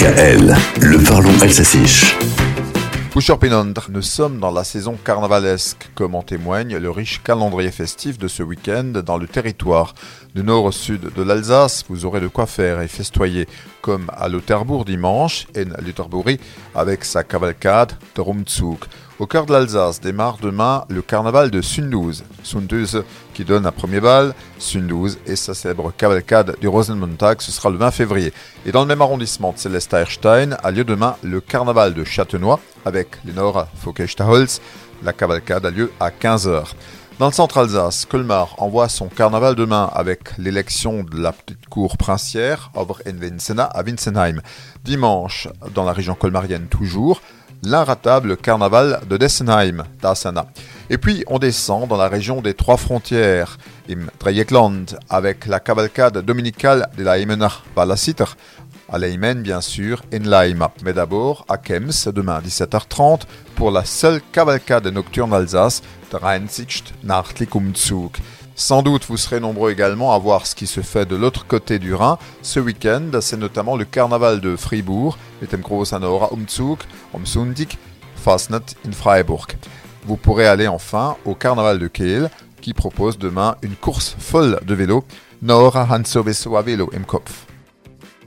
DKL, le parlons alsaciche. Nous sommes dans la saison carnavalesque, comme en témoigne le riche calendrier festif de ce week-end dans le territoire. Du nord au sud de l'Alsace, vous aurez de quoi faire et festoyer, comme à Lutherbourg dimanche, en Lutherbourg avec sa cavalcade de Rumzug. Au cœur de l'Alsace démarre demain le carnaval de Sunduse, Sunduse qui donne un premier bal, Sunduse et sa célèbre cavalcade du Rosenmontag, ce sera le 20 février. Et dans le même arrondissement de Céleste Erstein a lieu demain le carnaval de Châtenois avec Lenore Fokestaholz. La cavalcade a lieu à 15h. Dans le centre Alsace, Colmar envoie son carnaval demain avec l'élection de la petite cour princière, Over en à Winsenheim. Dimanche, dans la région colmarienne toujours, l'inratable carnaval de Dessenheim, d'Asana. Et puis on descend dans la région des trois frontières, im Dreieckland, avec la cavalcade dominicale de la Imener Valasiter, à Leimen bien sûr, en Laima. Mais d'abord à Kems, demain à 17h30, pour la seule cavalcade nocturne d'Alsace, de Reinsicht nach Umzug. Sans doute, vous serez nombreux également à voir ce qui se fait de l'autre côté du Rhin. Ce week-end, c'est notamment le carnaval de Fribourg, mit dem großen Umzug um Sonntag, Fastnet in Freiburg. Vous pourrez aller enfin au carnaval de Kiel, qui propose demain une course folle de vélo, Nora Hansoveso à vélo im Kopf.